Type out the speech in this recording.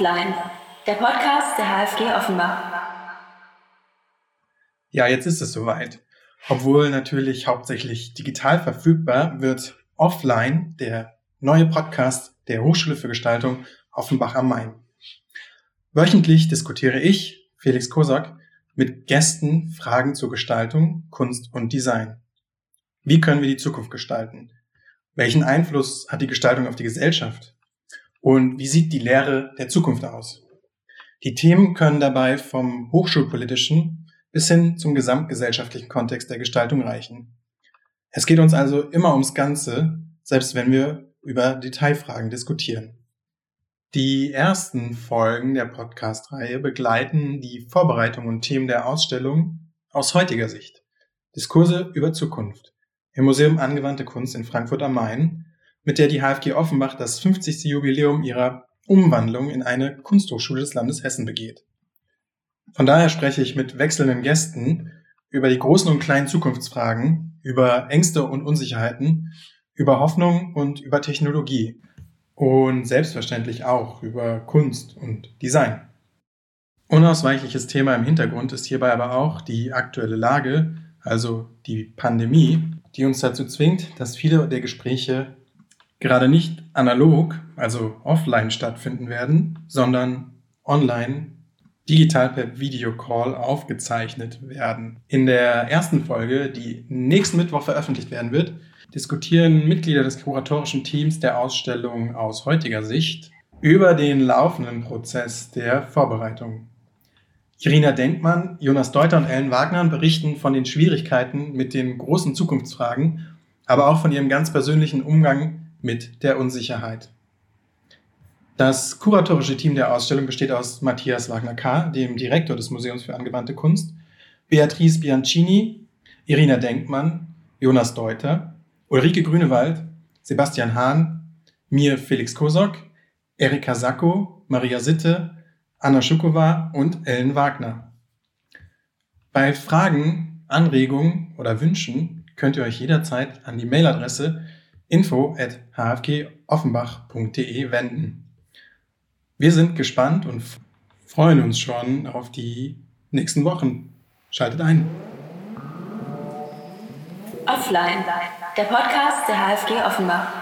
Offline, der Podcast der HFG Offenbach. Ja, jetzt ist es soweit. Obwohl natürlich hauptsächlich digital verfügbar, wird Offline der neue Podcast der Hochschule für Gestaltung Offenbach am Main. Wöchentlich diskutiere ich, Felix Kosak, mit Gästen Fragen zur Gestaltung, Kunst und Design. Wie können wir die Zukunft gestalten? Welchen Einfluss hat die Gestaltung auf die Gesellschaft? Und wie sieht die Lehre der Zukunft aus? Die Themen können dabei vom hochschulpolitischen bis hin zum gesamtgesellschaftlichen Kontext der Gestaltung reichen. Es geht uns also immer ums Ganze, selbst wenn wir über Detailfragen diskutieren. Die ersten Folgen der Podcast-Reihe begleiten die Vorbereitung und Themen der Ausstellung aus heutiger Sicht. Diskurse über Zukunft im Museum Angewandte Kunst in Frankfurt am Main mit der die HFG Offenbach das 50. Jubiläum ihrer Umwandlung in eine Kunsthochschule des Landes Hessen begeht. Von daher spreche ich mit wechselnden Gästen über die großen und kleinen Zukunftsfragen, über Ängste und Unsicherheiten, über Hoffnung und über Technologie und selbstverständlich auch über Kunst und Design. Unausweichliches Thema im Hintergrund ist hierbei aber auch die aktuelle Lage, also die Pandemie, die uns dazu zwingt, dass viele der Gespräche gerade nicht analog, also offline stattfinden werden, sondern online, digital per Videocall aufgezeichnet werden. In der ersten Folge, die nächsten Mittwoch veröffentlicht werden wird, diskutieren Mitglieder des kuratorischen Teams der Ausstellung aus heutiger Sicht über den laufenden Prozess der Vorbereitung. Irina Denkmann, Jonas Deuter und Ellen Wagner berichten von den Schwierigkeiten mit den großen Zukunftsfragen, aber auch von ihrem ganz persönlichen Umgang mit der Unsicherheit. Das kuratorische Team der Ausstellung besteht aus Matthias Wagner-K., dem Direktor des Museums für angewandte Kunst, Beatrice Bianchini, Irina Denkmann, Jonas Deuter, Ulrike Grünewald, Sebastian Hahn, mir Felix Kosok, Erika Sacco, Maria Sitte, Anna Schukova und Ellen Wagner. Bei Fragen, Anregungen oder Wünschen könnt ihr euch jederzeit an die Mailadresse info at hfgoffenbach.de wenden. Wir sind gespannt und freuen uns schon auf die nächsten Wochen. Schaltet ein. Offline, der Podcast der HFG Offenbach.